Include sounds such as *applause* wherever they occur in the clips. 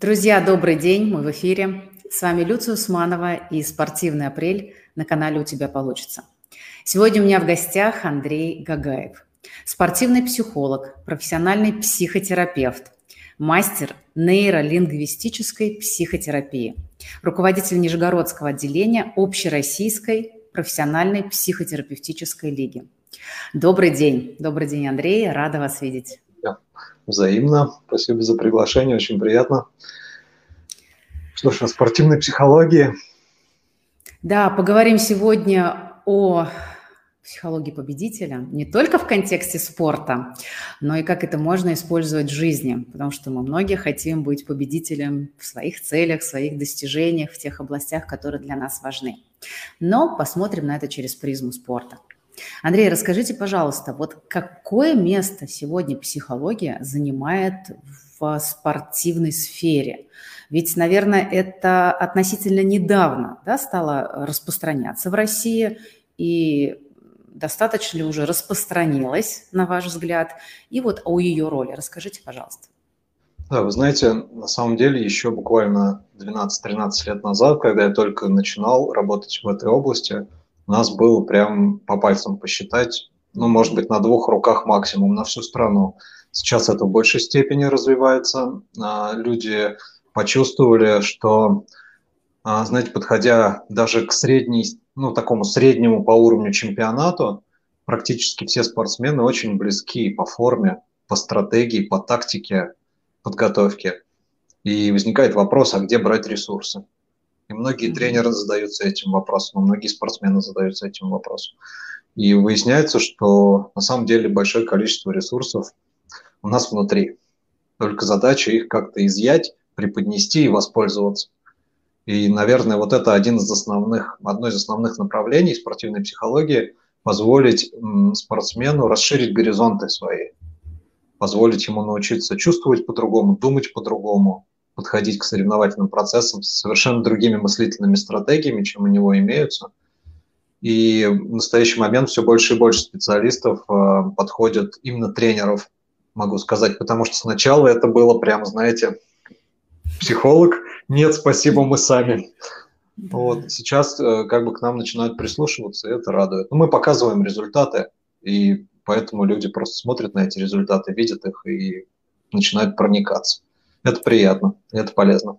Друзья, добрый день, мы в эфире. С вами Люция Усманова и «Спортивный апрель» на канале «У тебя получится». Сегодня у меня в гостях Андрей Гагаев, спортивный психолог, профессиональный психотерапевт, мастер нейролингвистической психотерапии, руководитель Нижегородского отделения Общероссийской профессиональной психотерапевтической лиги. Добрый день. Добрый день, Андрей. Рада вас видеть. Взаимно. Спасибо за приглашение, очень приятно. Что ж, о спортивной психологии. Да, поговорим сегодня о психологии победителя не только в контексте спорта, но и как это можно использовать в жизни, потому что мы многие хотим быть победителем в своих целях, в своих достижениях, в тех областях, которые для нас важны. Но посмотрим на это через призму спорта. Андрей, расскажите, пожалуйста, вот какое место сегодня психология занимает в спортивной сфере? Ведь, наверное, это относительно недавно да, стало распространяться в России, и достаточно ли уже распространилась, на ваш взгляд? И вот о ее роли расскажите, пожалуйста. Да, вы знаете, на самом деле еще буквально 12-13 лет назад, когда я только начинал работать в этой области – у нас было прям по пальцам посчитать, ну, может быть, на двух руках максимум на всю страну. Сейчас это в большей степени развивается. А, люди почувствовали, что, а, знаете, подходя даже к средней, ну, такому среднему по уровню чемпионату, практически все спортсмены очень близки по форме, по стратегии, по тактике подготовки. И возникает вопрос, а где брать ресурсы? И многие тренеры задаются этим вопросом, а многие спортсмены задаются этим вопросом. И выясняется, что на самом деле большое количество ресурсов у нас внутри. Только задача их как-то изъять, преподнести и воспользоваться. И, наверное, вот это один из основных, одно из основных направлений спортивной психологии – позволить спортсмену расширить горизонты свои, позволить ему научиться чувствовать по-другому, думать по-другому, подходить к соревновательным процессам с совершенно другими мыслительными стратегиями, чем у него имеются. И в настоящий момент все больше и больше специалистов э, подходят именно тренеров, могу сказать, потому что сначала это было прям, знаете, психолог, нет, спасибо, мы сами. Вот сейчас э, как бы к нам начинают прислушиваться, и это радует. Но мы показываем результаты, и поэтому люди просто смотрят на эти результаты, видят их и начинают проникаться. Это приятно, это полезно.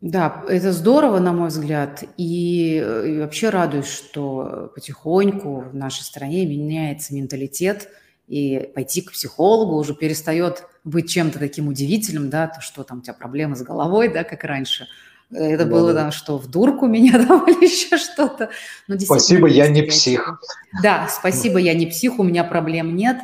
Да, это здорово, на мой взгляд, и, и вообще радуюсь, что потихоньку в нашей стране меняется менталитет, и пойти к психологу уже перестает быть чем-то таким удивительным, да, то, что там у тебя проблемы с головой, да, как раньше. Это да, было, да, что в дурку меня *laughs* там или еще что-то. спасибо, я не псих. Да, спасибо, я не псих, у меня проблем нет.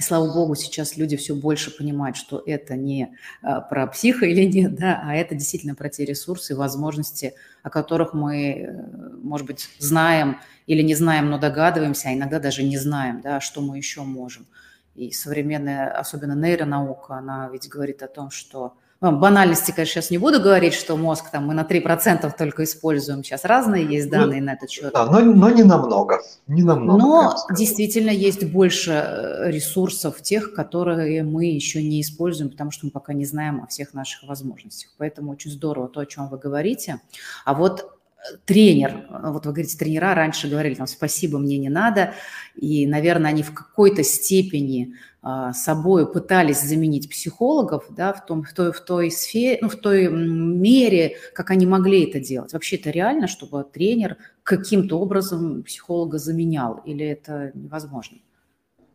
Слава богу, сейчас люди все больше понимают, что это не а, про психа или нет, да, а это действительно про те ресурсы и возможности, о которых мы, э, может быть, знаем или не знаем, но догадываемся, а иногда даже не знаем, да, что мы еще можем. И современная, особенно нейронаука, она ведь говорит о том, что банальности, конечно, сейчас не буду говорить, что мозг там мы на 3% только используем. Сейчас разные есть ну, данные ну, на этот счет. Да, но, но не намного. Не намного. Но действительно есть больше э, ресурсов тех, которые мы еще не используем, потому что мы пока не знаем о всех наших возможностях. Поэтому очень здорово то, о чем вы говорите. А вот тренер, вот вы говорите, тренера раньше говорили, там, спасибо, мне не надо, и, наверное, они в какой-то степени а, собой пытались заменить психологов да, в, том, в, той, в той сфере, ну, в той мере, как они могли это делать. Вообще это реально, чтобы тренер каким-то образом психолога заменял, или это невозможно?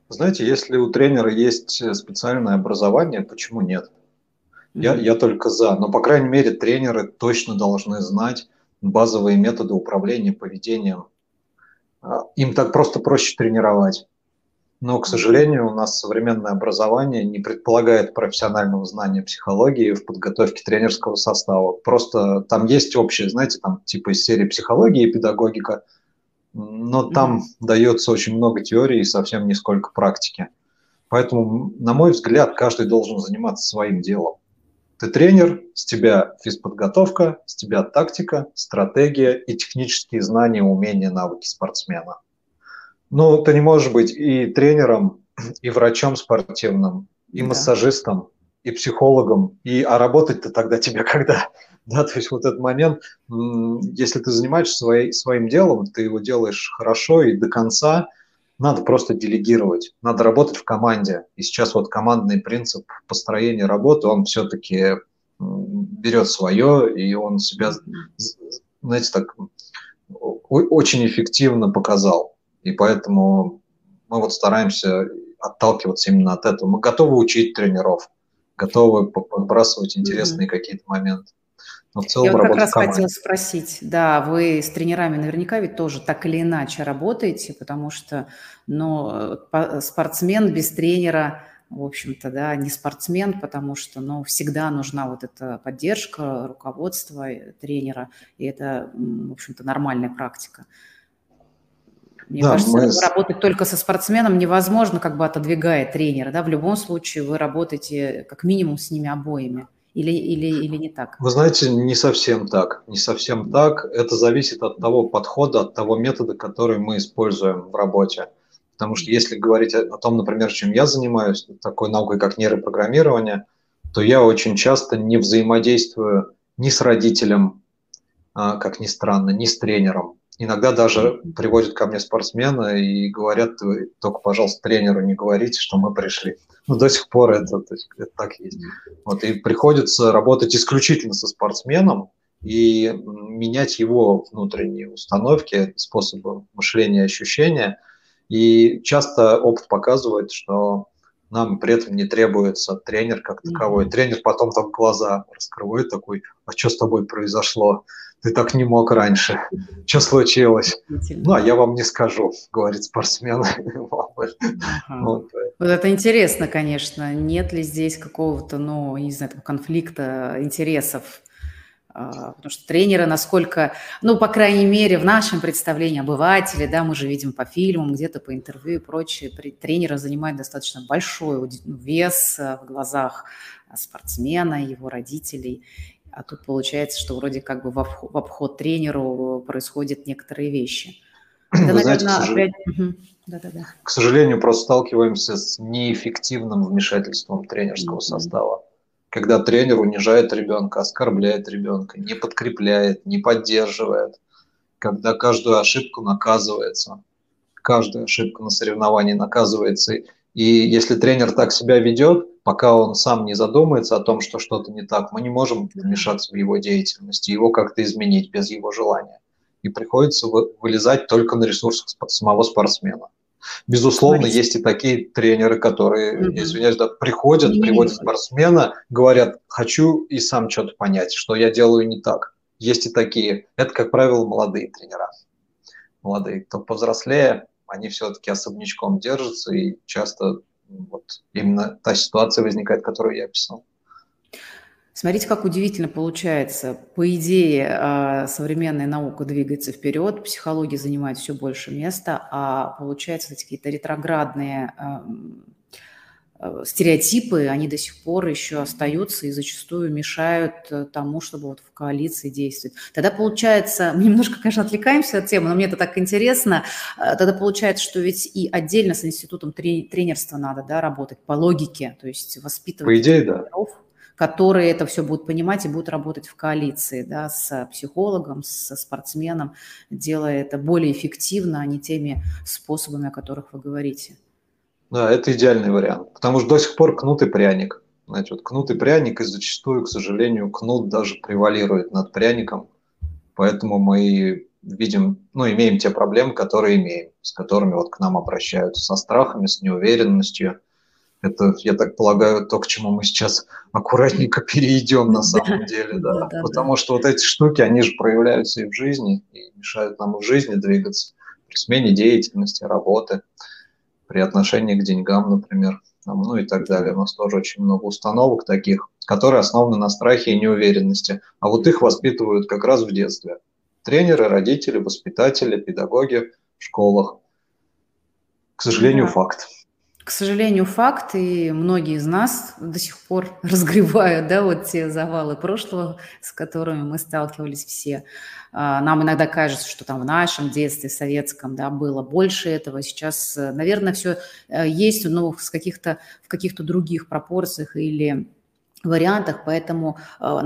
Знаете, если у тренера есть специальное образование, почему нет? Я, я только за. Но, по крайней мере, тренеры точно должны знать базовые методы управления поведением. А, им так просто проще тренировать. Но, к сожалению, у нас современное образование не предполагает профессионального знания психологии в подготовке тренерского состава. Просто там есть общее, знаете, там типа из серии психологии и педагогика, но там mm-hmm. дается очень много теории и совсем нисколько практики. Поэтому, на мой взгляд, каждый должен заниматься своим делом. Ты тренер, с тебя физподготовка, с тебя тактика, стратегия и технические знания, умения, навыки спортсмена. Ну, ты не можешь быть и тренером, и врачом спортивным, и да. массажистом, и психологом, и, а работать-то тогда тебе *laughs* когда? Да, то есть вот этот момент, если ты занимаешься своей, своим делом, ты его делаешь хорошо и до конца, надо просто делегировать, надо работать в команде. И сейчас вот командный принцип построения работы, он все-таки берет свое, и он себя, знаете, так очень эффективно показал. И поэтому мы вот стараемся отталкиваться именно от этого. Мы готовы учить тренеров, готовы подбрасывать интересные mm-hmm. какие-то моменты. Но в целом Я вот как раз хотела спросить, да, вы с тренерами наверняка ведь тоже так или иначе работаете, потому что ну, спортсмен без тренера, в общем-то, да, не спортсмен, потому что ну, всегда нужна вот эта поддержка, руководство тренера, и это, в общем-то, нормальная практика. Мне да, кажется, мы... работать только со спортсменом невозможно, как бы отодвигая тренера. Да? В любом случае вы работаете как минимум с ними обоими. Или, или, или не так? Вы знаете, не совсем так. Не совсем так. Это зависит от того подхода, от того метода, который мы используем в работе. Потому что если говорить о том, например, чем я занимаюсь, такой наукой, как нейропрограммирование, то я очень часто не взаимодействую ни с родителем, а, как ни странно, ни с тренером. Иногда даже приводят ко мне спортсмена и говорят, только, пожалуйста, тренеру не говорите, что мы пришли. Ну, до сих пор это, это так есть. Вот, и приходится работать исключительно со спортсменом и менять его внутренние установки, способы мышления, ощущения. И часто опыт показывает, что нам при этом не требуется тренер как таковой. Тренер потом там глаза раскрывает такой, а что с тобой произошло? ты так не мог раньше. Что случилось? Ну, а я вам не скажу, говорит спортсмен. *laughs* Вот это интересно, конечно. Нет ли здесь какого-то, ну, не знаю, конфликта интересов? А, потому что тренеры, насколько, ну, по крайней мере, в нашем представлении обыватели, да, мы же видим по фильмам, где-то по интервью и прочее, тренеры занимают достаточно большой вес в глазах спортсмена, его родителей. А тут получается, что вроде как бы в обход тренеру происходят некоторые вещи. *clears throat* Это, Вы знаете, наверное, к, сожалению, опять... да, да, да. к сожалению, просто сталкиваемся с неэффективным вмешательством тренерского mm-hmm. состава. Когда тренер унижает ребенка, оскорбляет ребенка, не подкрепляет, не поддерживает, когда каждую ошибку наказывается, каждая ошибка на соревновании наказывается. И если тренер так себя ведет, пока он сам не задумается о том, что что-то не так, мы не можем вмешаться в его деятельность, его как-то изменить без его желания. И приходится вылезать только на ресурсах самого спортсмена. Безусловно, Смотрите. есть и такие тренеры, которые, mm-hmm. извиняюсь, да, приходят, mm-hmm. приводят спортсмена, говорят, хочу и сам что-то понять, что я делаю не так. Есть и такие. Это, как правило, молодые тренера. Молодые. Кто повзрослее, они все-таки особнячком держатся и часто вот именно та ситуация возникает, которую я описал. Смотрите, как удивительно получается. По идее, а, современная наука двигается вперед, психология занимает все больше места, а получается какие-то ретроградные Э, стереотипы, они до сих пор еще остаются и зачастую мешают э, тому, чтобы вот в коалиции действовать. Тогда получается, мы немножко, конечно, отвлекаемся от темы, но мне это так интересно, э, тогда получается, что ведь и отдельно с институтом тренерства надо да, работать по логике, то есть воспитывать по идее, тренеров, да. Которые это все будут понимать и будут работать в коалиции да, с психологом, со спортсменом, делая это более эффективно, а не теми способами, о которых вы говорите. Да, это идеальный вариант. Потому что до сих пор кнут и пряник. Знаете, вот кнут и пряник, и зачастую, к сожалению, кнут даже превалирует над пряником. Поэтому мы видим, ну, имеем те проблемы, которые имеем, с которыми вот к нам обращаются, со страхами, с неуверенностью. Это, я так полагаю, то, к чему мы сейчас аккуратненько *laughs* перейдем на самом деле, да. Потому что вот эти штуки, они же проявляются и в жизни, и мешают нам в жизни двигаться, при смене деятельности, работы при отношении к деньгам, например, ну и так далее. У нас тоже очень много установок таких, которые основаны на страхе и неуверенности. А вот их воспитывают как раз в детстве. Тренеры, родители, воспитатели, педагоги в школах. К сожалению, да. факт. К сожалению, факт, и многие из нас до сих пор *laughs* разгребают да, вот те завалы прошлого, с которыми мы сталкивались все. А, нам иногда кажется, что там в нашем детстве советском да, было больше этого. Сейчас, э, наверное, все э, есть, но в каких-то, в каких-то других пропорциях или вариантах, поэтому э,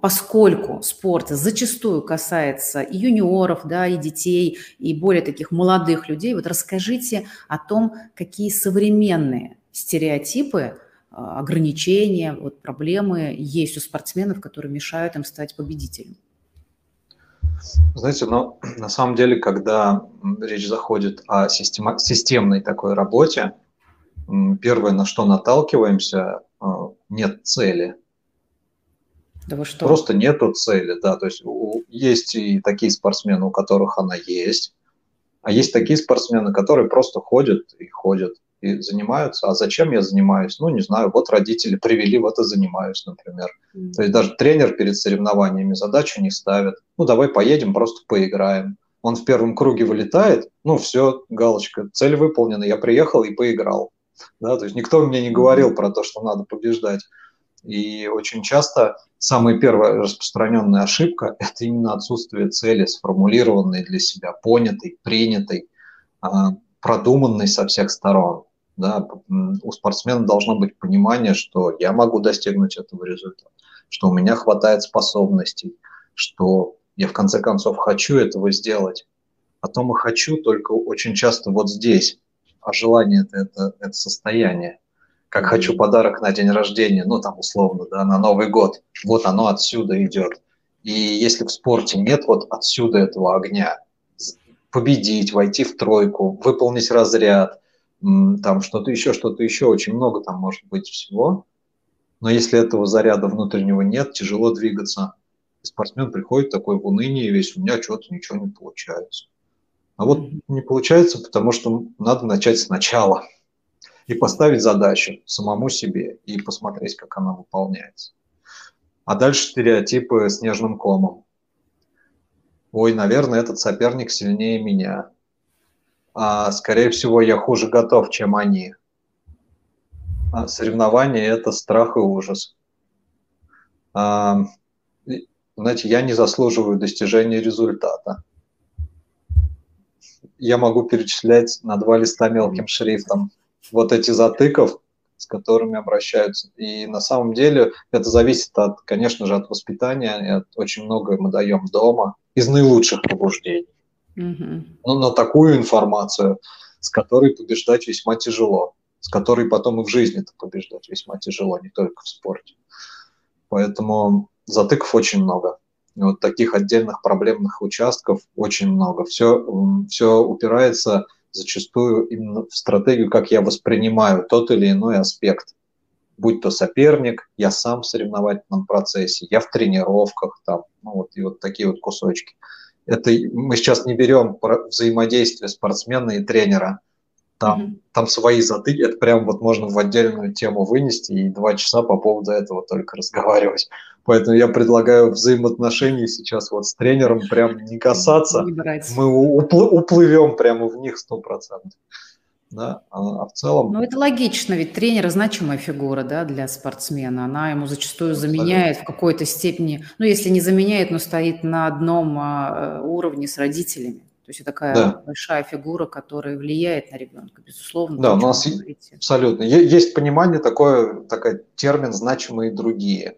поскольку спорт зачастую касается и юниоров, да, и детей, и более таких молодых людей, вот расскажите о том, какие современные стереотипы, э, ограничения, вот проблемы есть у спортсменов, которые мешают им стать победителем. Знаете, но *clears throat* на самом деле, когда речь заходит о система, системной такой работе, первое, на что наталкиваемся, нет цели. Да вы что? Просто нету цели, да. То есть есть и такие спортсмены, у которых она есть, а есть такие спортсмены, которые просто ходят и ходят и занимаются. А зачем я занимаюсь? Ну, не знаю, вот родители привели, вот и занимаюсь, например. Mm-hmm. То есть даже тренер перед соревнованиями задачу не ставит. Ну, давай поедем, просто поиграем. Он в первом круге вылетает, ну, все, галочка, цель выполнена, я приехал и поиграл. Да, то есть никто мне не говорил про то, что надо побеждать. И очень часто самая первая распространенная ошибка – это именно отсутствие цели, сформулированной для себя, понятой, принятой, а, продуманной со всех сторон. Да, у спортсмена должно быть понимание, что я могу достигнуть этого результата, что у меня хватает способностей, что я в конце концов хочу этого сделать. А то мы хочу только очень часто вот здесь, а желание это, это, это состояние. Как хочу подарок на день рождения, ну там условно, да, на Новый год. Вот оно отсюда идет. И если в спорте нет вот отсюда этого огня, победить, войти в тройку, выполнить разряд, там что-то еще, что-то еще, очень много там может быть всего. Но если этого заряда внутреннего нет, тяжело двигаться. И спортсмен приходит такой в уныние, весь у меня что-то ничего не получается. А вот не получается, потому что надо начать сначала и поставить задачу самому себе и посмотреть, как она выполняется. А дальше стереотипы снежным комом. Ой, наверное, этот соперник сильнее меня. А, скорее всего, я хуже готов, чем они. А соревнование – это страх и ужас. А, знаете, я не заслуживаю достижения результата я могу перечислять на два листа мелким шрифтом вот эти затыков, с которыми обращаются. И на самом деле это зависит, от, конечно же, от воспитания. От, очень многое мы даем дома из наилучших побуждений. Mm-hmm. Но на такую информацию, с которой побеждать весьма тяжело, с которой потом и в жизни-то побеждать весьма тяжело, не только в спорте. Поэтому затыков очень много вот таких отдельных проблемных участков очень много. Все, все упирается зачастую именно в стратегию, как я воспринимаю тот или иной аспект. Будь то соперник, я сам в соревновательном процессе, я в тренировках, там, ну вот, и вот такие вот кусочки. Это мы сейчас не берем взаимодействие спортсмена и тренера, там, mm-hmm. там свои затыки, это прям вот можно в отдельную тему вынести и два часа по поводу этого только разговаривать. Поэтому я предлагаю взаимоотношений сейчас вот с тренером прям не касаться. Не Мы упл- уплывем прямо в них сто процентов. Да, а, а в целом... Ну, это логично, ведь тренер значимая фигура да, для спортсмена. Она ему зачастую заменяет в какой-то степени, ну, если не заменяет, но стоит на одном а, уровне с родителями. То есть это такая да. большая фигура, которая влияет на ребенка, безусловно. Да, у нас абсолютно. Есть понимание такое, такой термин «значимые другие».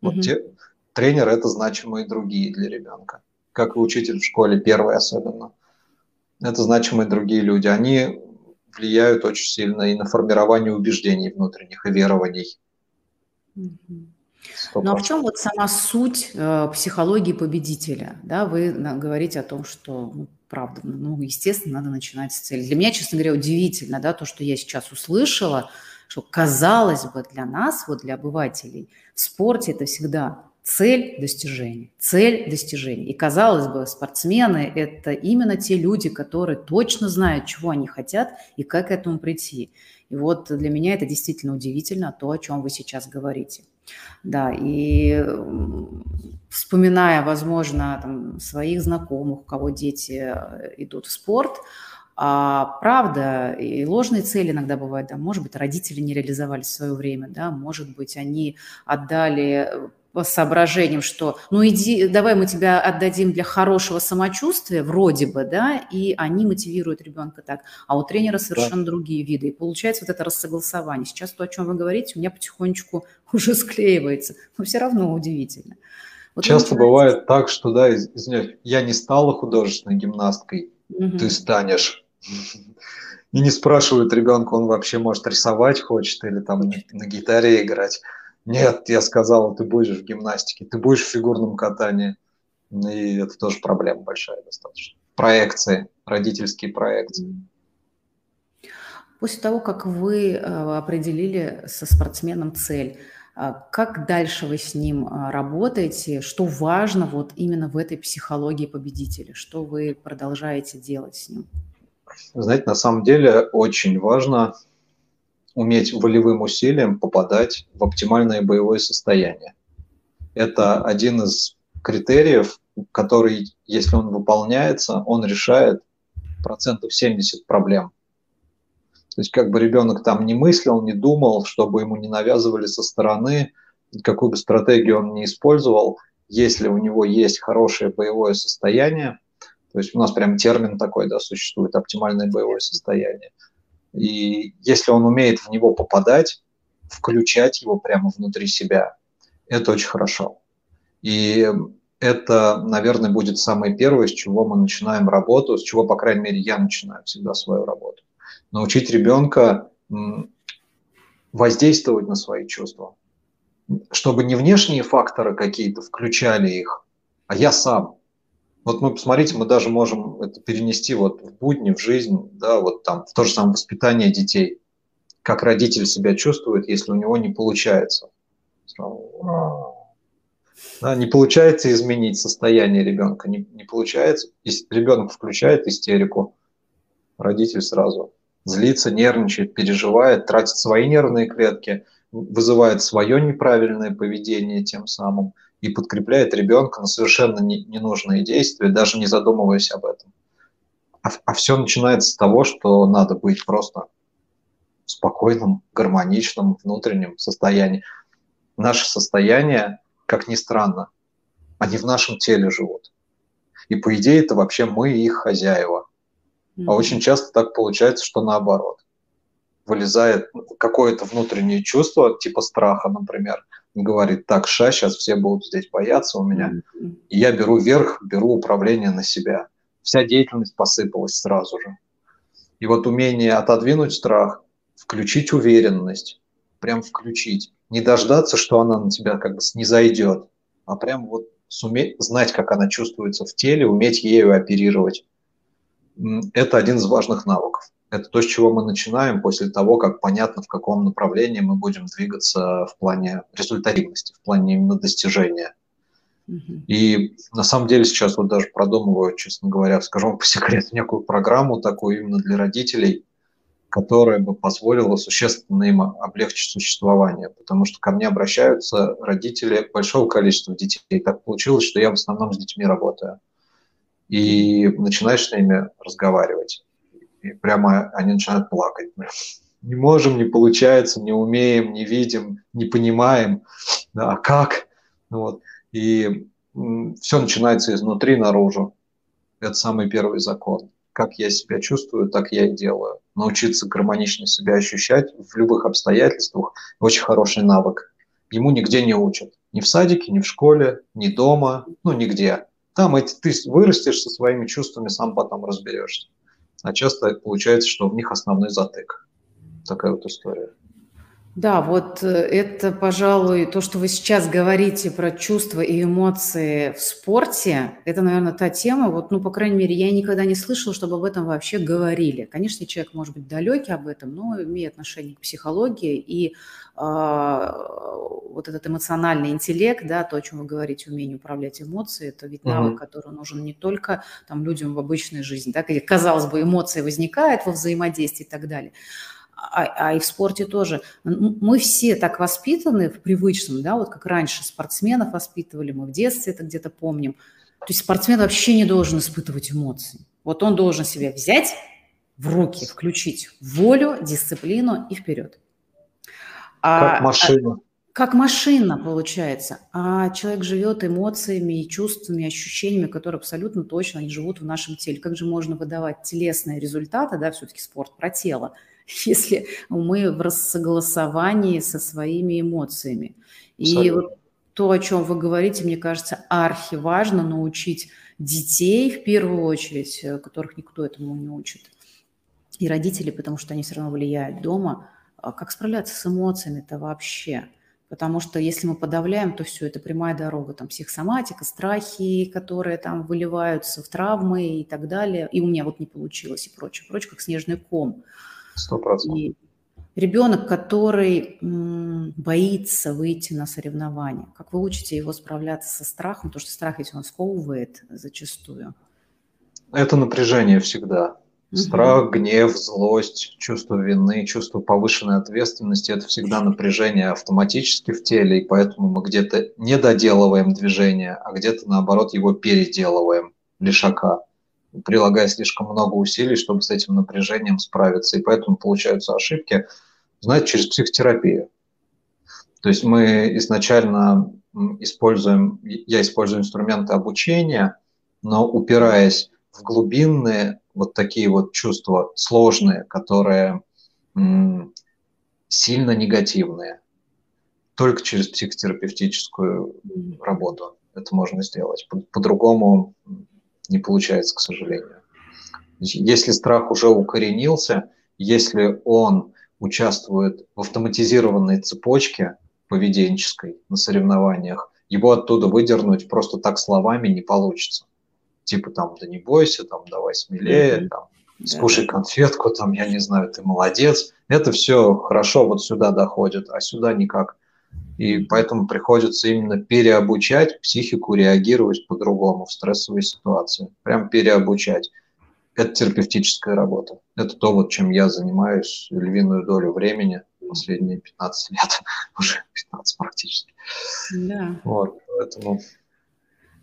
Вот угу. те, тренер – это значимые другие для ребенка. Как и учитель в школе, первый особенно. Это значимые другие люди. Они влияют очень сильно и на формирование убеждений внутренних и верований. Угу. Ну а в чем вот сама суть э, психологии победителя? Да, вы говорите о том, что ну, правда, ну, естественно, надо начинать с цели. Для меня, честно говоря, удивительно, да, то, что я сейчас услышала, что, казалось бы, для нас, вот для обывателей, в спорте это всегда цель достижения, цель достижения. И, казалось бы, спортсмены – это именно те люди, которые точно знают, чего они хотят и как к этому прийти. И вот для меня это действительно удивительно, то, о чем вы сейчас говорите. Да, и вспоминая, возможно, там, своих знакомых, у кого дети э, идут в спорт, а правда, и ложные цели иногда бывают, да, может быть, родители не реализовали в свое время, да, может быть, они отдали соображением, что ну иди, давай мы тебя отдадим для хорошего самочувствия, вроде бы, да, и они мотивируют ребенка так. А у тренера совершенно да. другие виды. И получается вот это рассогласование. Сейчас то, о чем вы говорите, у меня потихонечку *laughs* уже склеивается, но все равно удивительно. Вот Часто бывает так, что, да, извиняюсь, я не стала художественной гимнасткой, угу. ты станешь. *laughs* И не спрашивают ребенка, он вообще может рисовать хочет или там на гитаре играть. Нет, я сказал, ты будешь в гимнастике, ты будешь в фигурном катании. И это тоже проблема большая достаточно. Проекции, родительские проекции. После того, как вы э, определили со спортсменом цель, э, как дальше вы с ним э, работаете? Что важно вот именно в этой психологии победителя? Что вы продолжаете делать с ним? Знаете, на самом деле очень важно уметь волевым усилием попадать в оптимальное боевое состояние. Это один из критериев, который, если он выполняется, он решает процентов 70 проблем. То есть как бы ребенок там не мыслил, не думал, чтобы ему не навязывали со стороны, какую бы стратегию он не использовал, если у него есть хорошее боевое состояние, то есть у нас прям термин такой, да, существует, оптимальное боевое состояние – и если он умеет в него попадать, включать его прямо внутри себя, это очень хорошо. И это, наверное, будет самое первое, с чего мы начинаем работу, с чего, по крайней мере, я начинаю всегда свою работу. Научить ребенка воздействовать на свои чувства, чтобы не внешние факторы какие-то включали их, а я сам. Вот мы, посмотрите, мы даже можем это перенести вот в будни, в жизнь, да, вот там, в то же самое воспитание детей. Как родитель себя чувствует, если у него не получается. Да, не получается изменить состояние ребенка, не, не получается. Ребенок включает истерику, родитель сразу злится, нервничает, переживает, тратит свои нервные клетки, вызывает свое неправильное поведение тем самым – и подкрепляет ребенка на совершенно не, ненужные действия, даже не задумываясь об этом. А, а все начинается с того, что надо быть просто в спокойном, гармоничном внутреннем состоянии. Наше состояние, как ни странно, они в нашем теле живут. И по идее это вообще мы их хозяева. Mm-hmm. А очень часто так получается, что наоборот. Вылезает какое-то внутреннее чувство, типа страха, например, говорит, так, ша, сейчас все будут здесь бояться у меня. И я беру верх, беру управление на себя. Вся деятельность посыпалась сразу же. И вот умение отодвинуть страх, включить уверенность, прям включить. Не дождаться, что она на тебя как бы не зайдет, а прям вот суметь знать, как она чувствуется в теле, уметь ею оперировать. Это один из важных навыков. Это то, с чего мы начинаем после того, как понятно, в каком направлении мы будем двигаться в плане результативности, в плане именно достижения. И на самом деле сейчас вот даже продумываю, честно говоря, скажу вам по секрету, некую программу такую именно для родителей, которая бы позволила существенно им облегчить существование. Потому что ко мне обращаются родители большого количества детей. И так получилось, что я в основном с детьми работаю. И начинаешь с ними разговаривать и прямо они начинают плакать. Не можем, не получается, не умеем, не видим, не понимаем, да, а как? Ну вот. И все начинается изнутри наружу. Это самый первый закон. Как я себя чувствую, так я и делаю. Научиться гармонично себя ощущать в любых обстоятельствах – очень хороший навык. Ему нигде не учат. Ни в садике, ни в школе, ни дома, ну нигде. Там эти, ты вырастешь со своими чувствами, сам потом разберешься а часто получается, что в них основной затык. Такая вот история. Да, вот э, это, пожалуй, то, что вы сейчас говорите про чувства и эмоции в спорте, это, наверное, та тема, вот, ну, по крайней мере, я никогда не слышала, чтобы об этом вообще говорили. Конечно, человек может быть далекий об этом, но имеет отношение к психологии, и э, вот этот эмоциональный интеллект, да, то, о чем вы говорите, умение управлять эмоциями, это ведь навык, угу. который нужен не только там, людям в обычной жизни, да, где, казалось бы, эмоции возникают во взаимодействии и так далее, а, а и в спорте тоже. Мы все так воспитаны в привычном, да, вот как раньше спортсменов воспитывали, мы в детстве это где-то помним. То есть спортсмен вообще не должен испытывать эмоции. Вот он должен себя взять в руки, включить волю, дисциплину и вперед. А, как машина. как машина получается, а человек живет эмоциями и чувствами, ощущениями, которые абсолютно точно не живут в нашем теле. Как же можно выдавать телесные результаты, да, все-таки спорт про тело, *laughs* если мы в рассогласовании со своими эмоциями. И вот то, о чем вы говорите, мне кажется, архи важно научить детей в первую очередь, э, которых никто этому не учит, и родителей, потому что они все равно влияют дома, а как справляться с эмоциями-то вообще. Потому что если мы подавляем, то все, это прямая дорога, там психосоматика, страхи, которые там выливаются в травмы и так далее. И у меня вот не получилось и прочее, прочее, как снежный ком. Сто процентов. Ребенок, который боится выйти на соревнования, как вы учите его справляться со страхом, потому что страх ведь он сковывает зачастую. Это напряжение всегда. Страх, гнев, злость, чувство вины, чувство повышенной ответственности – это всегда напряжение автоматически в теле, и поэтому мы где-то не доделываем движение, а где-то, наоборот, его переделываем лишака, прилагая слишком много усилий, чтобы с этим напряжением справиться. И поэтому получаются ошибки, знаете, через психотерапию. То есть мы изначально используем, я использую инструменты обучения, но упираясь в глубинные вот такие вот чувства сложные, которые сильно негативные. Только через психотерапевтическую работу это можно сделать. По-другому не получается, к сожалению. Если страх уже укоренился, если он участвует в автоматизированной цепочке поведенческой на соревнованиях, его оттуда выдернуть просто так словами не получится типа там, да не бойся, там, давай смелее, там, скушай конфетку, там, я не знаю, ты молодец. Это все хорошо вот сюда доходит, а сюда никак. И поэтому приходится именно переобучать психику реагировать по-другому в стрессовой ситуации. Прям переобучать. Это терапевтическая работа. Это то, вот, чем я занимаюсь львиную долю времени последние 15 лет, *laughs* уже 15 практически. Да. Вот, поэтому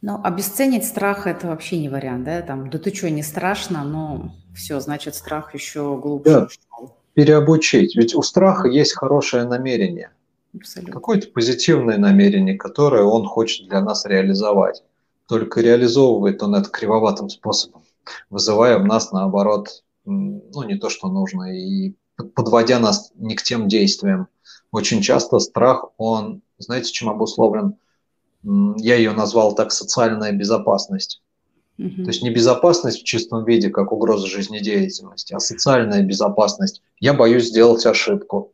ну, обесценить страх – это вообще не вариант, да? Там, да ты что, не страшно, но все, значит, страх еще глубже да. Переобучить. Ведь у страха есть хорошее намерение. Абсолютно. Какое-то позитивное намерение, которое он хочет для нас реализовать. Только реализовывает он это кривоватым способом, вызывая в нас, наоборот, ну, не то, что нужно, и подводя нас не к тем действиям. Очень часто страх, он, знаете, чем обусловлен? я ее назвал так социальная безопасность. То есть не безопасность в чистом виде, как угроза жизнедеятельности, а социальная безопасность. Я боюсь сделать ошибку.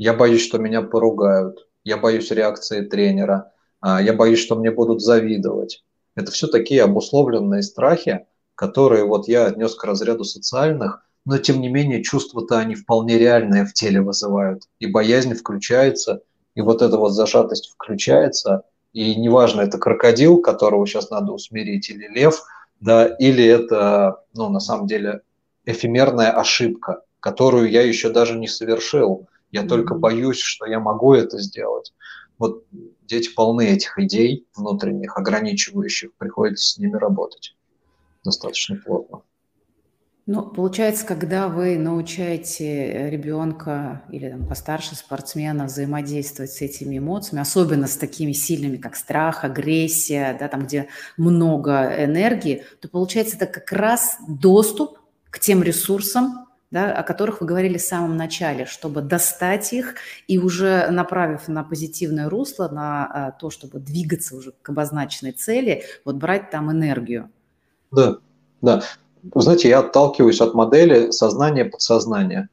Я боюсь, что меня поругают. Я боюсь реакции тренера. А, я боюсь, что мне будут завидовать. Это все такие обусловленные страхи, которые вот я отнес к разряду социальных, но тем не менее чувства-то они вполне реальные в теле вызывают. И боязнь включается, и вот эта вот зажатость включается, и неважно, это крокодил, которого сейчас надо усмирить, или лев, да, или это, ну, на самом деле, эфемерная ошибка, которую я еще даже не совершил. Я mm-hmm. только боюсь, что я могу это сделать. Вот дети полны этих идей внутренних, ограничивающих, приходится с ними работать достаточно плотно. Ну, получается, когда вы научаете э, ребенка или там, постарше спортсмена взаимодействовать с этими эмоциями, особенно с такими сильными, как страх, агрессия, да, там, где много энергии, то получается это как раз доступ к тем ресурсам, да, о которых вы говорили в самом начале, чтобы достать их и уже направив на позитивное русло, на а, то, чтобы двигаться уже к обозначенной цели, вот брать там энергию. Да, да. Вы знаете, я отталкиваюсь от модели сознания-подсознания.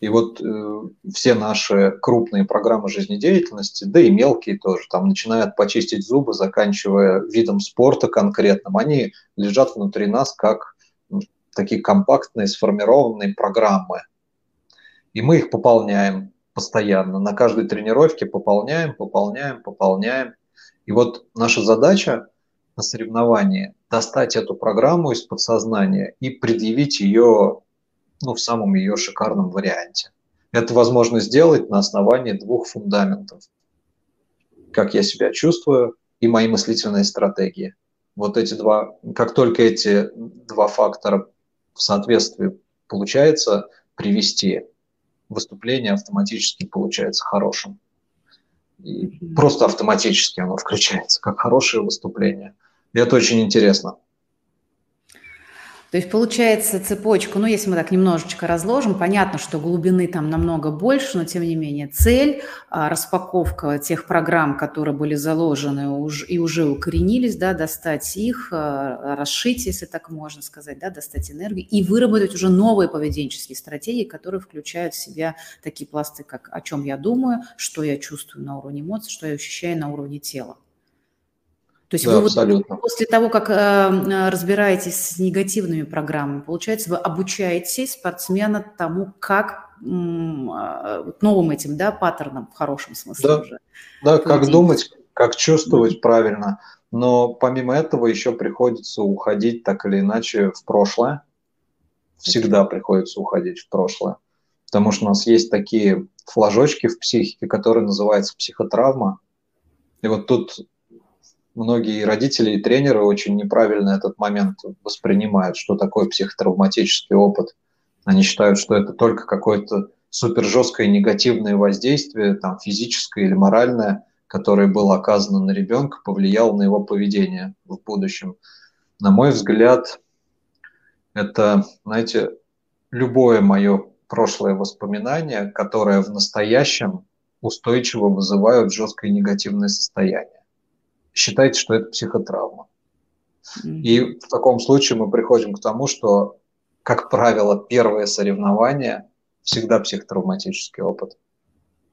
И вот э, все наши крупные программы жизнедеятельности, да и мелкие тоже, там начиная от почистить зубы, заканчивая видом спорта конкретным, они лежат внутри нас как такие компактные сформированные программы. И мы их пополняем постоянно. На каждой тренировке пополняем, пополняем, пополняем. И вот наша задача на соревновании достать эту программу из подсознания и предъявить ее ну, в самом ее шикарном варианте. Это возможно сделать на основании двух фундаментов. Как я себя чувствую и мои мыслительные стратегии. Вот эти два, как только эти два фактора в соответствии получается привести, выступление автоматически получается хорошим. И просто автоматически оно включается, как хорошее выступление. И это очень интересно. То есть получается цепочку, ну если мы так немножечко разложим, понятно, что глубины там намного больше, но тем не менее цель, а, распаковка тех программ, которые были заложены и уже укоренились, да, достать их, а, расшить, если так можно сказать, да, достать энергию и выработать уже новые поведенческие стратегии, которые включают в себя такие пласты, как о чем я думаю, что я чувствую на уровне эмоций, что я ощущаю на уровне тела. То есть да, вы абсолютно. вот после того, как э, разбираетесь с негативными программами, получается, вы обучаете спортсмена тому, как э, новым этим, да, паттернам в хорошем смысле да, уже. Да, как думать, как чувствовать mm-hmm. правильно. Но помимо этого еще приходится уходить так или иначе в прошлое. Всегда приходится уходить в прошлое. Потому что у нас есть такие флажочки в психике, которые называются психотравма. И вот тут многие родители и тренеры очень неправильно этот момент воспринимают, что такое психотравматический опыт. Они считают, что это только какое-то супер жесткое негативное воздействие, там, физическое или моральное, которое было оказано на ребенка, повлияло на его поведение в будущем. На мой взгляд, это, знаете, любое мое прошлое воспоминание, которое в настоящем устойчиво вызывают жесткое негативное состояние считайте, что это психотравма. И в таком случае мы приходим к тому, что, как правило, первое соревнование всегда психотравматический опыт.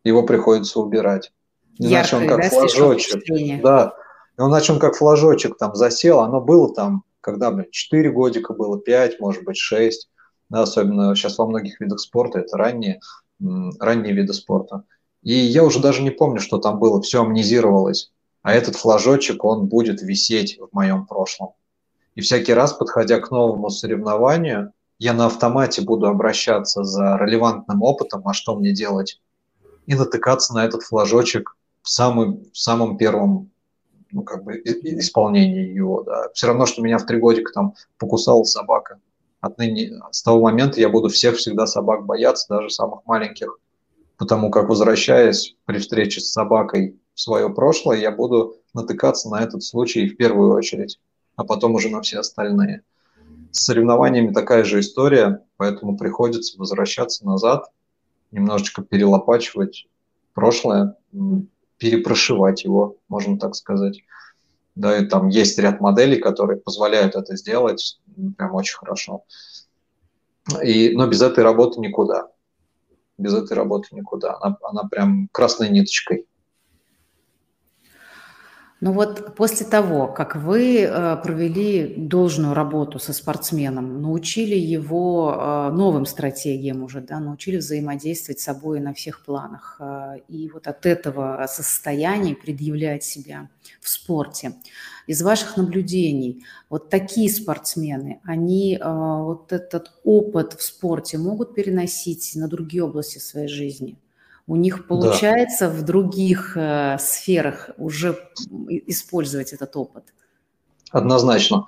Его приходится убирать. Иначе он как да, флажочек. Да. Иначе он как флажочек там засел. Оно было там, когда, блин, 4 годика было, 5, может быть, 6. Да, особенно сейчас во многих видах спорта это ранние, ранние виды спорта. И я уже даже не помню, что там было, все амнизировалось а этот флажочек, он будет висеть в моем прошлом. И всякий раз, подходя к новому соревнованию, я на автомате буду обращаться за релевантным опытом, а что мне делать, и натыкаться на этот флажочек в самом, в самом первом ну, как бы, исполнении его. Да. Все равно, что меня в три годика там покусала собака. Отныне, с того момента я буду всех всегда собак бояться, даже самых маленьких. Потому как, возвращаясь при встрече с собакой в свое прошлое, я буду натыкаться на этот случай в первую очередь, а потом уже на все остальные. С соревнованиями такая же история, поэтому приходится возвращаться назад, немножечко перелопачивать прошлое, перепрошивать его, можно так сказать. Да, и там есть ряд моделей, которые позволяют это сделать прям очень хорошо. И, но без этой работы никуда. Без этой работы никуда. Она, она прям красной ниточкой ну вот после того, как вы э, провели должную работу со спортсменом, научили его э, новым стратегиям уже, да, научили взаимодействовать с собой на всех планах, э, и вот от этого состояния предъявлять себя в спорте. Из ваших наблюдений, вот такие спортсмены, они вот этот опыт в спорте могут переносить на другие области своей жизни? У них получается да. в других э, сферах уже использовать этот опыт? Однозначно.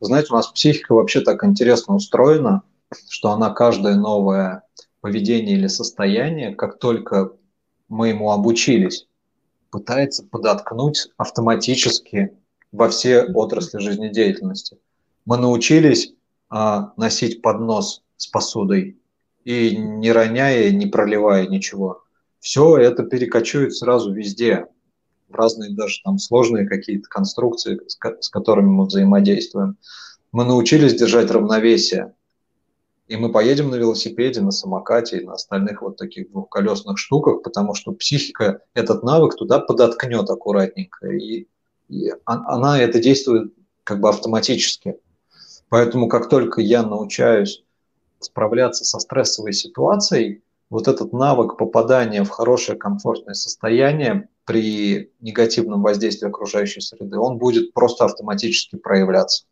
Знаете, у нас психика вообще так интересно устроена, что она каждое новое поведение или состояние, как только мы ему обучились, пытается подоткнуть автоматически во все отрасли жизнедеятельности. Мы научились а, носить поднос с посудой и не роняя, не проливая ничего все это перекочует сразу везде, в разные даже там сложные какие-то конструкции, с, которыми мы взаимодействуем. Мы научились держать равновесие, и мы поедем на велосипеде, на самокате и на остальных вот таких двухколесных штуках, потому что психика этот навык туда подоткнет аккуратненько, и, и она это действует как бы автоматически. Поэтому как только я научаюсь справляться со стрессовой ситуацией, вот этот навык попадания в хорошее комфортное состояние при негативном воздействии окружающей среды, он будет просто автоматически проявляться.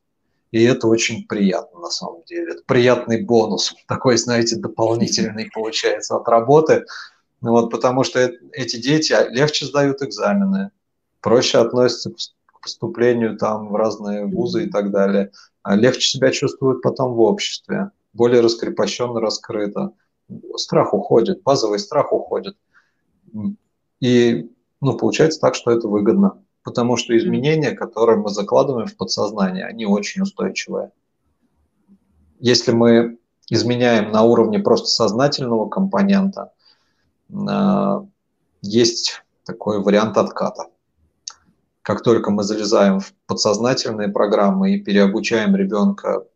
И это очень приятно на самом деле. Это приятный бонус, *laughs* такой, знаете, дополнительный получается от работы. Ну вот, потому что эти дети легче сдают экзамены, проще относятся к поступлению там, в разные вузы и так далее, а легче себя чувствуют потом в обществе, более раскрепощенно, раскрыто страх уходит, базовый страх уходит. И ну, получается так, что это выгодно. Потому что изменения, которые мы закладываем в подсознание, они очень устойчивые. Если мы изменяем на уровне просто сознательного компонента, а, есть такой вариант отката. Как только мы залезаем в подсознательные программы и переобучаем ребенка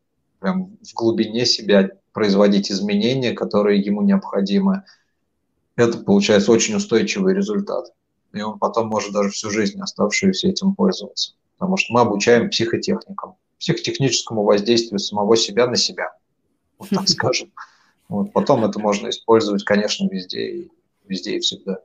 прям в глубине себя производить изменения, которые ему необходимы, это получается очень устойчивый результат. И он потом может даже всю жизнь оставшуюся этим пользоваться. Потому что мы обучаем психотехникам, психотехническому воздействию самого себя на себя, вот так *laughs* скажем. Вот. Потом это можно использовать, конечно, везде и везде и всегда.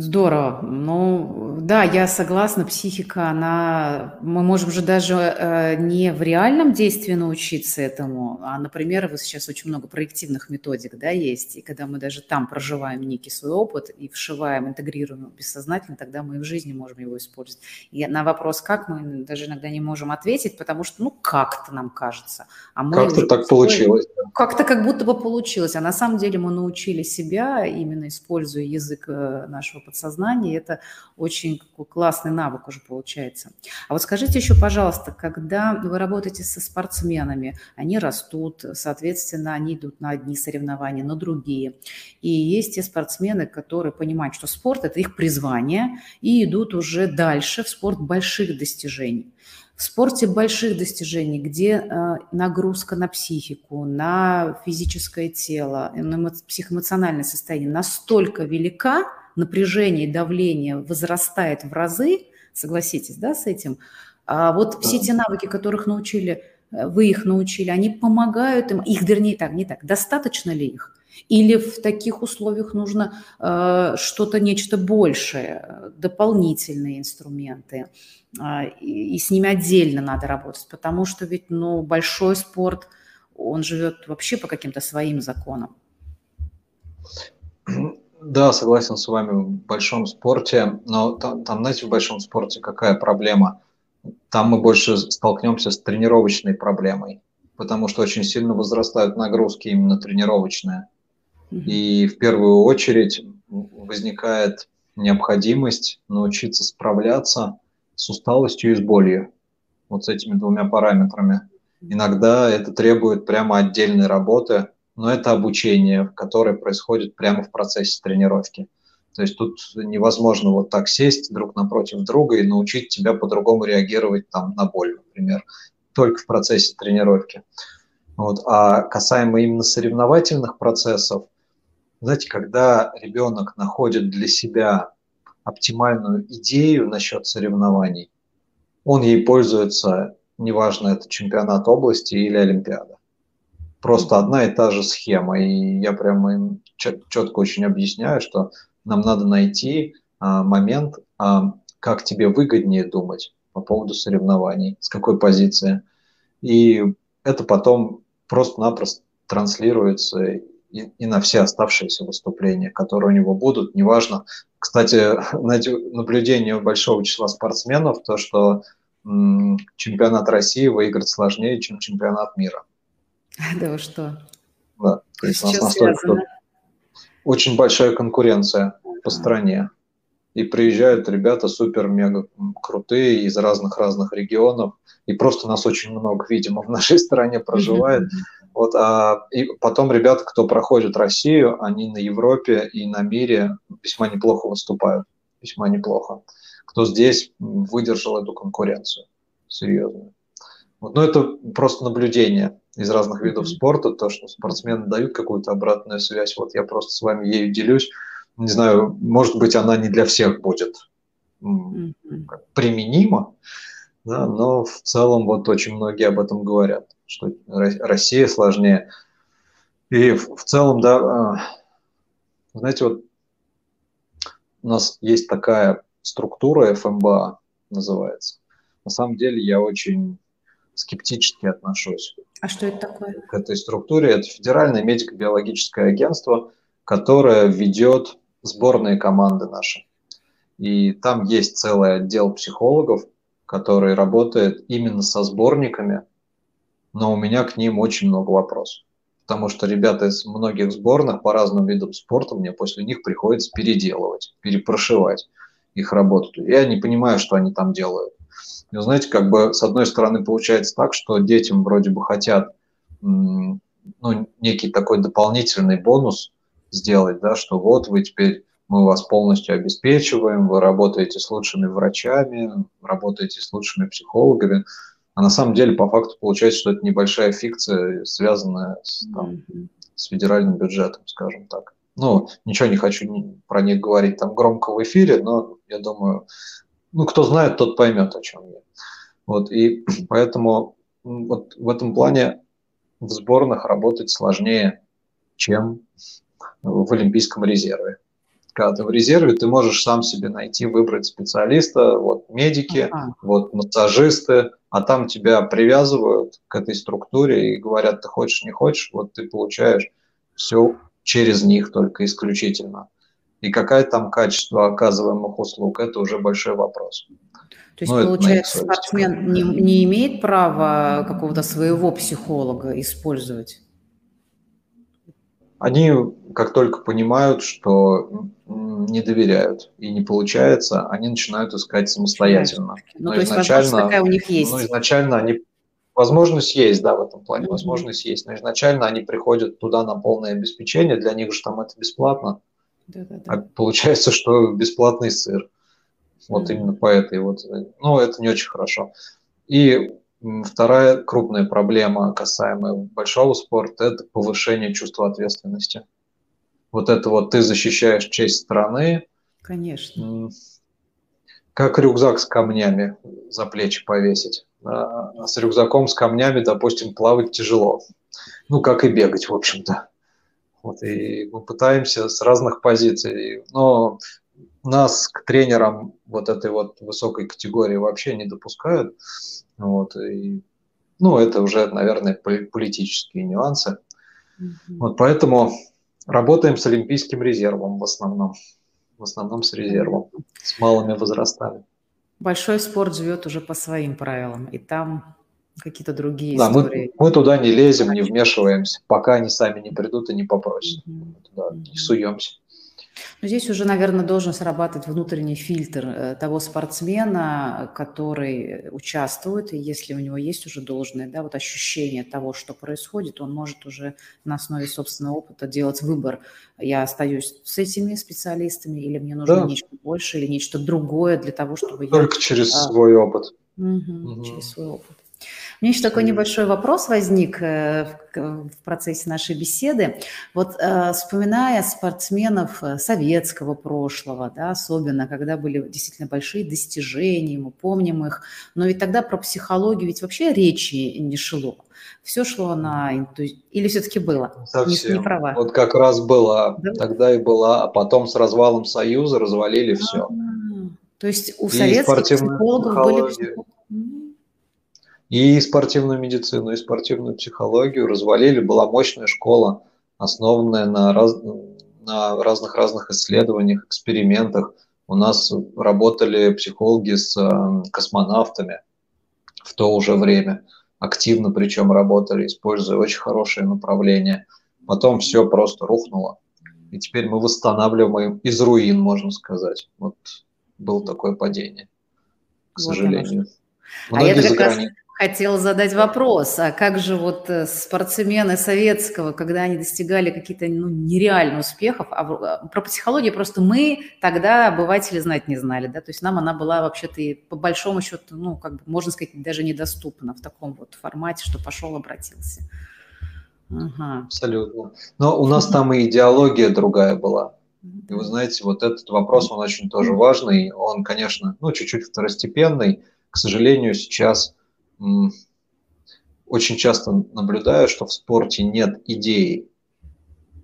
Здорово. Ну, да, я согласна, психика, она... Мы можем же даже э, не в реальном действии научиться этому, а, например, вот сейчас очень много проективных методик, да, есть, и когда мы даже там проживаем некий свой опыт и вшиваем, интегрируем его бессознательно, тогда мы и в жизни можем его использовать. И на вопрос «как» мы даже иногда не можем ответить, потому что, ну, как-то нам кажется. А мы как-то так получилось. Как-то как будто бы получилось, а на самом деле мы научили себя, именно используя язык э, нашего нашего подсознания. Это очень классный навык уже получается. А вот скажите еще, пожалуйста, когда вы работаете со спортсменами, они растут, соответственно, они идут на одни соревнования, на другие. И есть те спортсмены, которые понимают, что спорт – это их призвание, и идут уже дальше в спорт больших достижений. В спорте больших достижений, где э, нагрузка на психику, на физическое тело, на психоэмоциональное состояние настолько велика, напряжение и давление возрастает в разы, согласитесь, да, с этим, а вот все те навыки, которых научили, э, вы их научили, они помогают им, их, вернее, так, не так, достаточно ли их? Или в таких условиях нужно э, что-то, нечто большее, дополнительные инструменты, э, и, и с ними отдельно надо работать, потому что ведь, ну, большой спорт, он живет вообще по каким-то своим законам. *clears throat* Да, согласен с вами в большом спорте, но там, там, знаете, в большом спорте какая проблема? Там мы больше столкнемся с тренировочной проблемой, потому что очень сильно возрастают нагрузки именно тренировочные. И в первую очередь возникает необходимость научиться справляться с усталостью и с болью. Вот с этими двумя параметрами. Иногда это требует прямо отдельной работы, но это обучение, которое происходит прямо в процессе тренировки. То есть тут невозможно вот так сесть друг напротив друга и научить тебя по-другому реагировать там на боль, например, только в процессе тренировки. Вот. А касаемо именно соревновательных процессов, знаете, когда ребенок находит для себя оптимальную идею насчет соревнований, он ей пользуется, неважно, это чемпионат области или Олимпиада просто одна и та же схема. И я прямо им четко очень объясняю, что нам надо найти а, момент, а, как тебе выгоднее думать по поводу соревнований, с какой позиции. И это потом просто-напросто транслируется и, и на все оставшиеся выступления, которые у него будут, неважно. Кстати, *laughs* наблюдение большого числа спортсменов, то, что чемпионат России выиграть сложнее, чем чемпионат мира. *laughs* Да вы что? Да, то есть у нас настолько очень большая конкуренция по стране. И приезжают ребята супер-мега крутые из разных-разных регионов. И просто нас очень много, видимо, в нашей стране проживает. *laughs* Вот, а, и потом ребята, кто проходит Россию, они на Европе и на мире весьма неплохо выступают. Весьма неплохо. Кто здесь выдержал эту конкуренцию серьезную. Вот, но это просто наблюдение из разных видов спорта, то, что спортсмены дают какую-то обратную связь. Вот я просто с вами ею делюсь. Не знаю, может быть, она не для всех будет применима, да, но в целом вот очень многие об этом говорят, что Россия сложнее. И в, целом, да, а, знаете, вот у нас есть такая структура ФМБА, называется. На самом деле я очень скептически отношусь. А что это такое? К этой структуре. Это Федеральное медико-биологическое агентство, которое ведет сборные команды наши. И там есть целый отдел психологов, который работает именно со сборниками, но у меня к ним очень много вопросов. потому что ребята из многих сборных по разным видам спорта мне после них приходится переделывать, перепрошивать их работу. Я не понимаю, что они там делают. И, знаете, как бы с одной стороны получается так, что детям вроде бы хотят ну, некий такой дополнительный бонус сделать, да, что вот вы теперь мы вас полностью обеспечиваем, вы работаете с лучшими врачами, работаете с лучшими психологами, а на самом деле по факту получается, что это небольшая фикция, связанная с, там, с федеральным бюджетом, скажем так. Ну, ничего не хочу про них говорить там громко в эфире, но я думаю, ну, кто знает, тот поймет, о чем я. Вот, и *clears throat* поэтому вот в этом плане в сборных работать сложнее, чем в Олимпийском резерве. Когда ты в резерве, ты можешь сам себе найти, выбрать специалиста, вот медики, ага. вот массажисты, а там тебя привязывают к этой структуре и говорят, ты хочешь, не хочешь, вот ты получаешь все через них только исключительно. И какое там качество оказываемых услуг, это уже большой вопрос. То есть, ну, получается, спортсмен не, не имеет права какого-то своего психолога использовать? Они, как только понимают, что не доверяют и не получается, они начинают искать самостоятельно. Ну, но то есть возможность такая у них есть. Но изначально они Возможность есть, да, в этом плане, возможность есть. Но изначально они приходят туда на полное обеспечение, для них же там это бесплатно. Да-да-да. А получается, что бесплатный сыр. Вот mm-hmm. именно по этой вот. Ну, это не очень хорошо. И вторая крупная проблема, касаемая большого спорта, это повышение чувства ответственности. Вот это вот ты защищаешь честь страны. Конечно. Как рюкзак с камнями за плечи повесить. А с рюкзаком с камнями, допустим, плавать тяжело. Ну, как и бегать, в общем-то. Вот, и мы пытаемся с разных позиций. Но нас к тренерам вот этой вот высокой категории вообще не допускают. Вот, и, ну, это уже, наверное, политические нюансы. Mm-hmm. Вот поэтому работаем с Олимпийским резервом в основном. В основном с резервом, с малыми возрастами. Большой спорт живет уже по своим правилам, и там какие-то другие да, истории. Мы, мы туда не лезем, не вмешиваемся, пока они сами не придут и не попросят. Mm-hmm. Мы туда не суемся. Но здесь уже, наверное, должен срабатывать внутренний фильтр э, того спортсмена, который участвует, и если у него есть уже должное да, вот ощущение того, что происходит, он может уже на основе собственного опыта делать выбор. Я остаюсь с этими специалистами, или мне нужно да. нечто больше, или нечто другое для того, чтобы Только я... Только через а, свой опыт. Угу, угу. Через свой опыт. У меня еще такой небольшой вопрос возник э, в процессе нашей беседы. Вот э, вспоминая спортсменов э, советского прошлого, да, особенно когда были действительно большие достижения, мы помним их, но ведь тогда про психологию ведь вообще речи не шло. Все шло на инту... Или все-таки было? Совсем. Не, не права. Вот как раз была. Да? Тогда и была. А потом с развалом Союза развалили все. А-а-а. То есть у и советских психологов были и спортивную медицину, и спортивную психологию развалили. Была мощная школа, основанная на, раз, на разных-разных исследованиях, экспериментах. У нас работали психологи с э, космонавтами в то уже время. Активно причем работали, используя очень хорошее направление. Потом все просто рухнуло. И теперь мы восстанавливаем из руин, можно сказать. Вот было такое падение, к сожалению. Вот а я как раз хотела задать вопрос, а как же вот э, спортсмены советского, когда они достигали каких-то ну, нереальных успехов, а, а про психологию просто мы тогда обыватели знать не знали, да, то есть нам она была вообще-то и по большому счету, ну, как бы, можно сказать, даже недоступна в таком вот формате, что пошел, обратился. Ага. Абсолютно. Но у нас там и идеология другая была. И вы знаете, вот этот вопрос, он очень тоже важный. Он, конечно, ну, чуть-чуть второстепенный. К сожалению, сейчас очень часто наблюдаю, что в спорте нет идеи,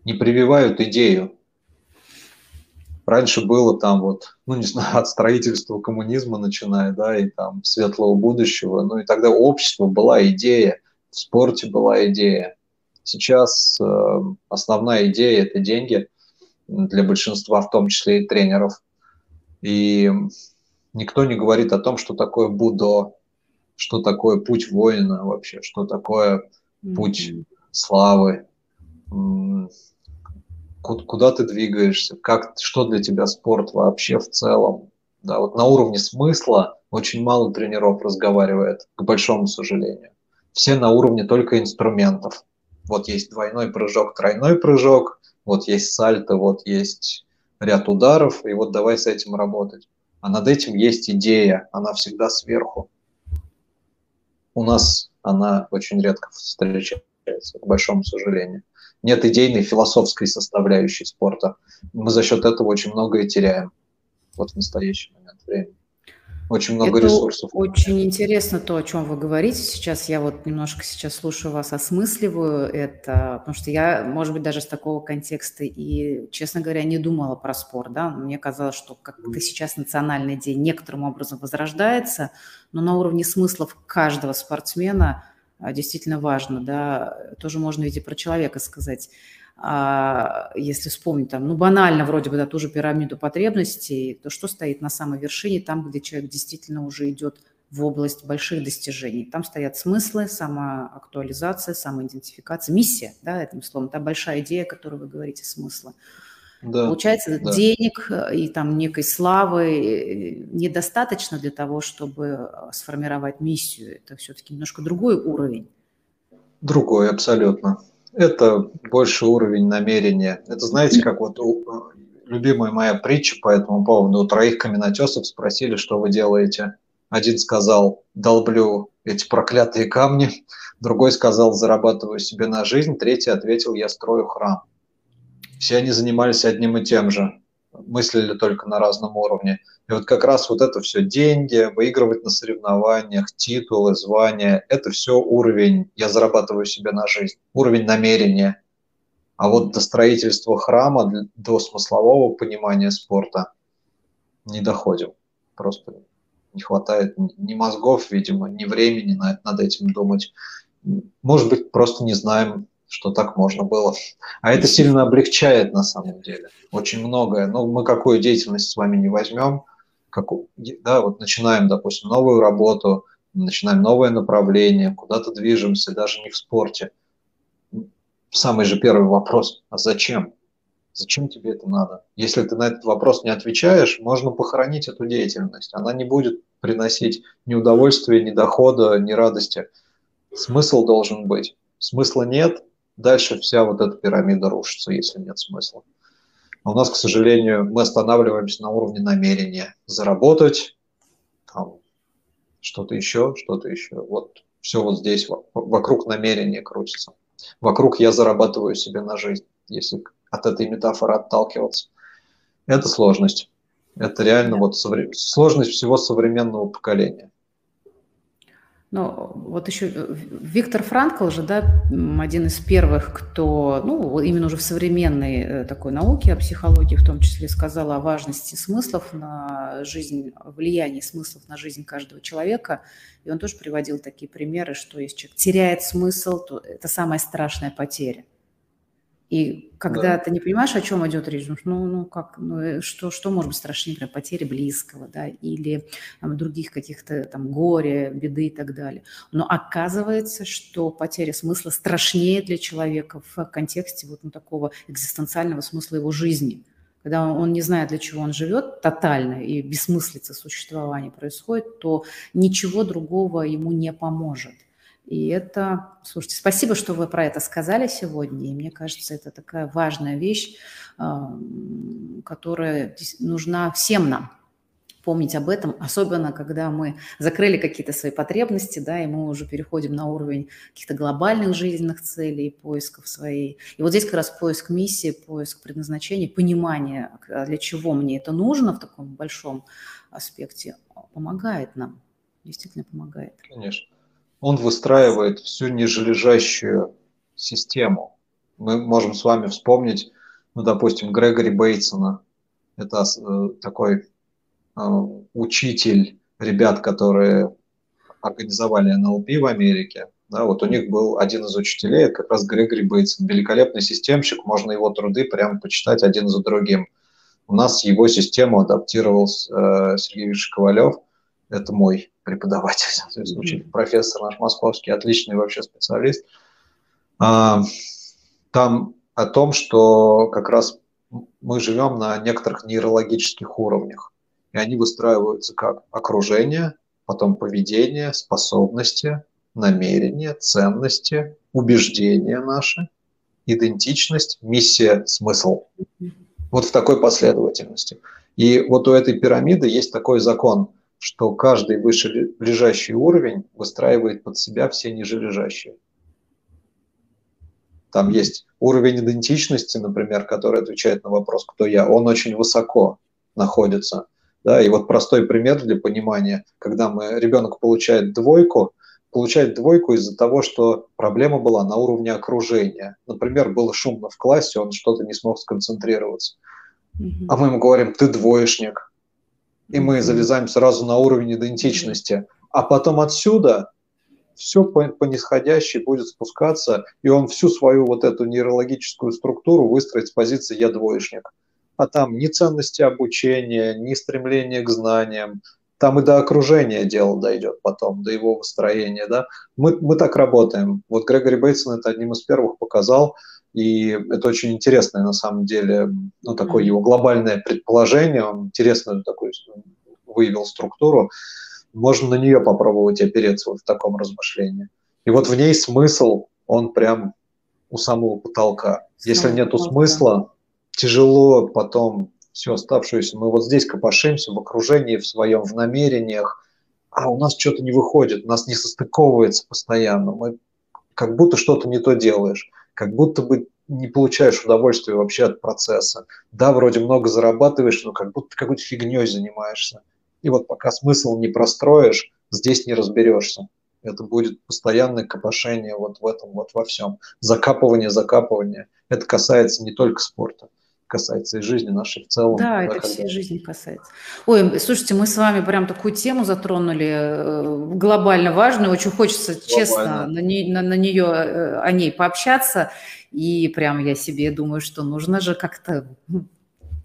не прививают идею. Раньше было там вот, ну не знаю, от строительства коммунизма начиная, да, и там светлого будущего, ну и тогда у общества была идея, в спорте была идея. Сейчас э, основная идея – это деньги для большинства, в том числе и тренеров. И никто не говорит о том, что такое будо, что такое путь воина вообще, что такое путь славы, куда ты двигаешься, как, что для тебя спорт вообще в целом. Да, вот на уровне смысла очень мало тренеров разговаривает, к большому сожалению. Все на уровне только инструментов. Вот есть двойной прыжок, тройной прыжок, вот есть сальто, вот есть ряд ударов, и вот давай с этим работать. А над этим есть идея, она всегда сверху. У нас она очень редко встречается, к большому сожалению. Нет идейной философской составляющей спорта. Мы за счет этого очень многое теряем вот в настоящий момент времени. Очень много Это ресурсов. Очень интересно то, о чем вы говорите. Сейчас я вот немножко сейчас слушаю вас, осмысливаю это, потому что я, может быть, даже с такого контекста и, честно говоря, не думала про спорт. Да? Мне казалось, что как-то сейчас национальный день некоторым образом возрождается, но на уровне смыслов каждого спортсмена а, действительно важно. Да? Тоже можно ведь и про человека сказать если вспомнить там, ну, банально вроде бы, да, ту же пирамиду потребностей, то что стоит на самой вершине, там, где человек действительно уже идет в область больших достижений. Там стоят смыслы, самоактуализация, самоидентификация, миссия, да, этим словом, та большая идея, о которой вы говорите, смысла. Да, Получается, да. денег и там некой славы э, недостаточно для того, чтобы э, сформировать миссию. Это все-таки немножко другой уровень. Другой, абсолютно. Это больше уровень намерения. Это знаете, как вот у, любимая моя притча по этому поводу. У троих каменотесов спросили, что вы делаете. Один сказал, долблю эти проклятые камни. *laughs* Другой сказал, зарабатываю себе на жизнь. Третий ответил, я строю храм. Все они занимались одним и тем же. Мыслили только на разном уровне. И вот как раз вот это все деньги, выигрывать на соревнованиях, титулы, звания, это все уровень, я зарабатываю себе на жизнь, уровень намерения. А вот до строительства храма, до смыслового понимания спорта не доходим. Просто не хватает ни мозгов, видимо, ни времени на, над этим думать. Может быть, просто не знаем, что так можно было. А это сильно облегчает на самом деле. Очень многое. Ну, мы какую деятельность с вами не возьмем – как, да, вот начинаем, допустим, новую работу, начинаем новое направление, куда-то движемся, даже не в спорте. Самый же первый вопрос, а зачем? Зачем тебе это надо? Если ты на этот вопрос не отвечаешь, можно похоронить эту деятельность. Она не будет приносить ни удовольствия, ни дохода, ни радости. Смысл должен быть. Смысла нет, дальше вся вот эта пирамида рушится, если нет смысла. А у нас, к сожалению, мы останавливаемся на уровне намерения. Заработать, там, что-то еще, что-то еще. Вот все вот здесь, вокруг намерения крутится. Вокруг я зарабатываю себе на жизнь, если от этой метафоры отталкиваться. Это сложность. Это реально вот сложность всего современного поколения. Ну, вот еще э, Виктор Франкл же, да, один из первых, кто, ну, именно уже в современной э, такой науке, о психологии в том числе, сказал о важности смыслов на жизнь, влиянии смыслов на жизнь каждого человека. И он тоже приводил такие примеры, что если человек теряет смысл, то это самая страшная потеря – и когда да. ты не понимаешь, о чем идет речь, ну, ну как, ну, э, что, что может быть страшнее, например, потери близкого, да, или там, других каких-то там горя, беды и так далее. Но оказывается, что потеря смысла страшнее для человека в контексте вот ну, такого экзистенциального смысла его жизни. Когда он не знает, для чего он живет тотально, и бессмыслица существования происходит, то ничего другого ему не поможет. И это, слушайте, спасибо, что вы про это сказали сегодня. И мне кажется, это такая важная вещь, которая нужна всем нам помнить об этом, особенно когда мы закрыли какие-то свои потребности, да, и мы уже переходим на уровень каких-то глобальных жизненных целей, поисков своей. И вот здесь как раз поиск миссии, поиск предназначения, понимание, а для чего мне это нужно в таком большом аспекте, помогает нам, действительно помогает. Конечно он выстраивает всю нижележащую систему. Мы можем с вами вспомнить, ну, допустим, Грегори Бейтсона. Это э, такой э, учитель ребят, которые организовали НЛП в Америке. Да, вот у них был один из учителей, это как раз Грегори Бейтсон, великолепный системщик, можно его труды прямо почитать один за другим. У нас его систему адаптировал э, Сергей Викторович Ковалев, это мой преподаватель, *laughs* то есть учитель, профессор наш московский, отличный вообще специалист. А, там о том, что как раз мы живем на некоторых нейрологических уровнях. И они выстраиваются как окружение, потом поведение, способности, намерения, ценности, убеждения наши, идентичность, миссия, смысл. Вот в такой последовательности. И вот у этой пирамиды есть такой закон, что каждый выше лежащий уровень выстраивает под себя все ниже лежащие. Там есть уровень идентичности, например, который отвечает на вопрос, кто я, он очень высоко находится. Да, и вот простой пример для понимания, когда мы, ребенок получает двойку, получает двойку из-за того, что проблема была на уровне окружения. Например, было шумно в классе, он что-то не смог сконцентрироваться. Mm-hmm. А мы ему говорим, ты двоечник. И мы залезаем сразу на уровень идентичности. А потом отсюда все по, по нисходящей будет спускаться, и он всю свою вот эту нейрологическую структуру выстроит с позиции «я двоечник» а там ни ценности обучения, ни стремления к знаниям, там и до окружения дело дойдет потом, до его выстроения, да. Мы, мы так работаем. Вот Грегори Бейтсон это одним из первых показал, и это очень интересное на самом деле, ну, такое его глобальное предположение, он интересную такую выявил структуру, можно на нее попробовать опереться вот в таком размышлении. И вот в ней смысл, он прям у самого потолка. Если нету смысла, тяжело потом всю оставшуюся. Мы вот здесь копошимся в окружении, в своем, в намерениях, а у нас что-то не выходит, у нас не состыковывается постоянно. Мы как будто что-то не то делаешь, как будто бы не получаешь удовольствия вообще от процесса. Да, вроде много зарабатываешь, но как будто какой-то фигней занимаешься. И вот пока смысл не простроишь, здесь не разберешься. Это будет постоянное копошение вот в этом, вот во всем. Закапывание, закапывание. Это касается не только спорта касается и жизни нашей в целом. Да, это когда... всей жизни касается. Ой, слушайте, мы с вами прям такую тему затронули, э, глобально важную, очень хочется глобально. честно на, не, на, на нее, э, о ней пообщаться, и прям я себе думаю, что нужно же как-то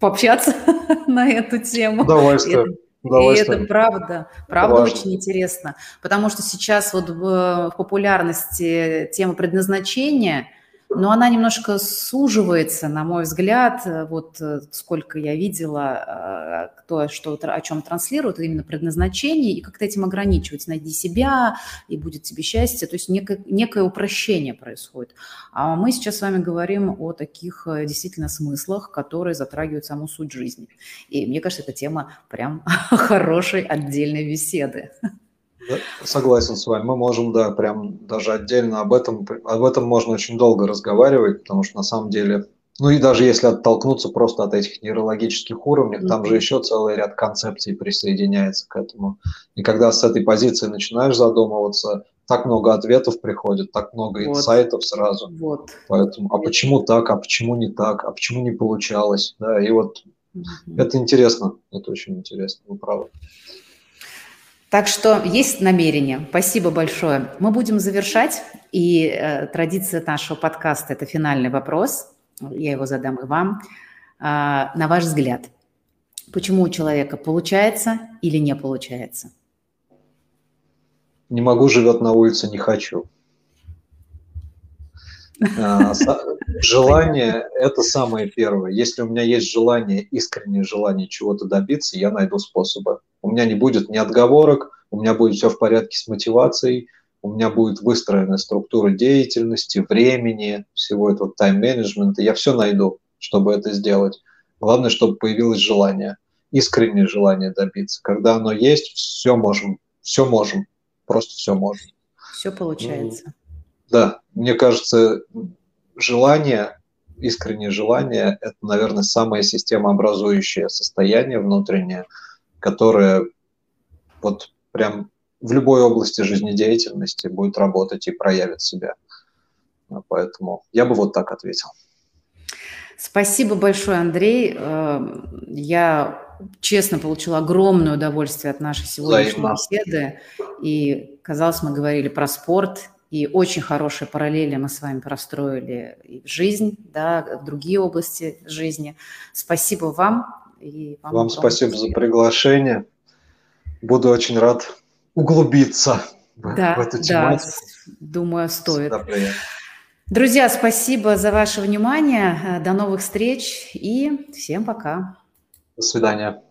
пообщаться *laughs* на эту тему. Удовольствие. И это правда, правда Важно. очень интересно, потому что сейчас вот в популярности тема предназначения – но она немножко суживается, на мой взгляд, э, вот э, сколько я видела, э, кто что о чем транслирует, именно предназначение, и как-то этим ограничивается. Найди себя, и будет тебе счастье. То есть некое, некое упрощение происходит. А мы сейчас с вами говорим о таких действительно смыслах, которые затрагивают саму суть жизни. И мне кажется, эта тема прям *laughs* хорошей отдельной беседы. Согласен с вами. Мы можем, да, прям даже отдельно об этом, об этом можно очень долго разговаривать, потому что на самом деле, ну и даже если оттолкнуться просто от этих нейрологических уровней, mm-hmm. там же еще целый ряд концепций присоединяется к этому. И когда с этой позиции начинаешь задумываться, так много ответов приходит, так много вот. инсайтов сразу. Вот. Поэтому, а почему так, а почему не так, а почему не получалось, да, и вот mm-hmm. это интересно, это очень интересно, вы правы. Так что есть намерение. Спасибо большое. Мы будем завершать. И э, традиция нашего подкаста – это финальный вопрос. Я его задам и вам. Э, на ваш взгляд, почему у человека получается или не получается? Не могу, живет на улице, не хочу. А, желание – это самое первое. Если у меня есть желание, искреннее желание чего-то добиться, я найду способы. У меня не будет ни отговорок, у меня будет все в порядке с мотивацией, у меня будет выстроена структура деятельности, времени, всего этого тайм-менеджмента. Я все найду, чтобы это сделать. Главное, чтобы появилось желание, искреннее желание добиться. Когда оно есть, все можем, все можем, просто все можем. Все получается. Да, мне кажется, желание, искреннее желание – это, наверное, самое системообразующее состояние внутреннее, которое вот прям в любой области жизнедеятельности будет работать и проявит себя. Поэтому я бы вот так ответил. Спасибо большое, Андрей. Эм, я честно получила огромное удовольствие от нашей сегодняшней Взаимно. беседы. И, казалось, мы говорили про спорт, и очень хорошие параллели мы с вами простроили и в жизнь, да, в другие области жизни. Спасибо вам. И вам вам спасибо за приглашение. Буду очень рад углубиться да, в эту тематику. Да, думаю, стоит. Друзья, спасибо за ваше внимание. До новых встреч и всем пока. До свидания.